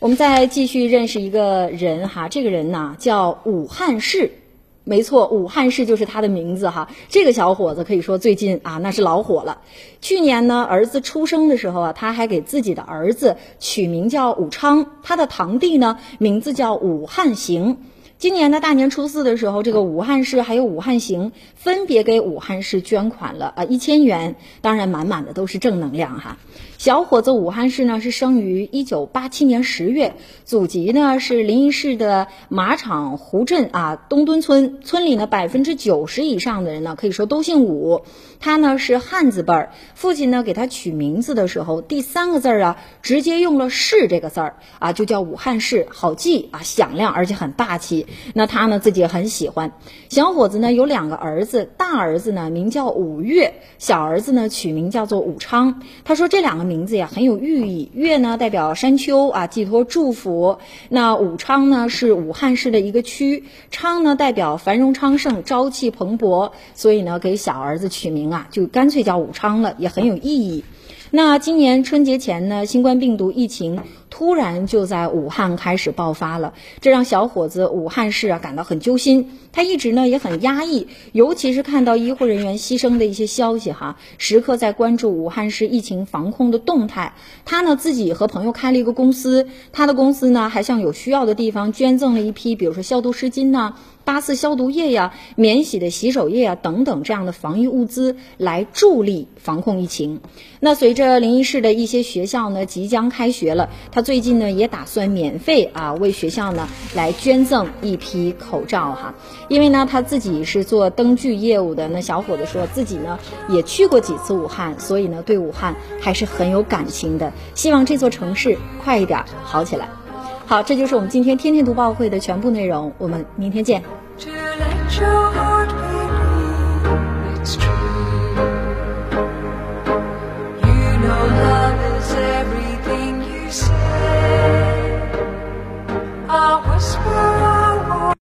我们再继续认识一个人哈，这个人呢叫武汉市。没错，武汉市就是他的名字哈。这个小伙子可以说最近啊，那是老火了。去年呢，儿子出生的时候啊，他还给自己的儿子取名叫武昌，他的堂弟呢，名字叫武汉行。今年的大年初四的时候，这个武汉市还有武汉行分别给武汉市捐款了啊一千元，当然满满的都是正能量哈。小伙子武汉市呢是生于一九八七年十月，祖籍呢是临沂市的马场湖镇啊东墩村，村里呢百分之九十以上的人呢可以说都姓武。他呢是汉字辈儿，父亲呢给他取名字的时候，第三个字儿啊直接用了“市”这个字儿啊，就叫武汉市，好记啊，响亮而且很霸气。那他呢自己也很喜欢。小伙子呢有两个儿子，大儿子呢名叫武岳，小儿子呢取名叫做武昌。他说这两个。名字呀很有寓意，岳呢代表山丘啊，寄托祝福。那武昌呢是武汉市的一个区，昌呢代表繁荣昌盛、朝气蓬勃，所以呢给小儿子取名啊，就干脆叫武昌了，也很有意义。那今年春节前呢，新冠病毒疫情突然就在武汉开始爆发了，这让小伙子武汉市啊感到很揪心。他一直呢也很压抑，尤其是看到医护人员牺牲的一些消息哈，时刻在关注武汉市疫情防控的动态。他呢自己和朋友开了一个公司，他的公司呢还向有需要的地方捐赠了一批，比如说消毒湿巾呐。八四消毒液呀、免洗的洗手液啊等等这样的防疫物资，来助力防控疫情。那随着临沂市的一些学校呢即将开学了，他最近呢也打算免费啊为学校呢来捐赠一批口罩哈。因为呢他自己是做灯具业务的，那小伙子说自己呢也去过几次武汉，所以呢对武汉还是很有感情的。希望这座城市快一点好起来。好，这就是我们今天天天读报会的全部内容，我们明天见。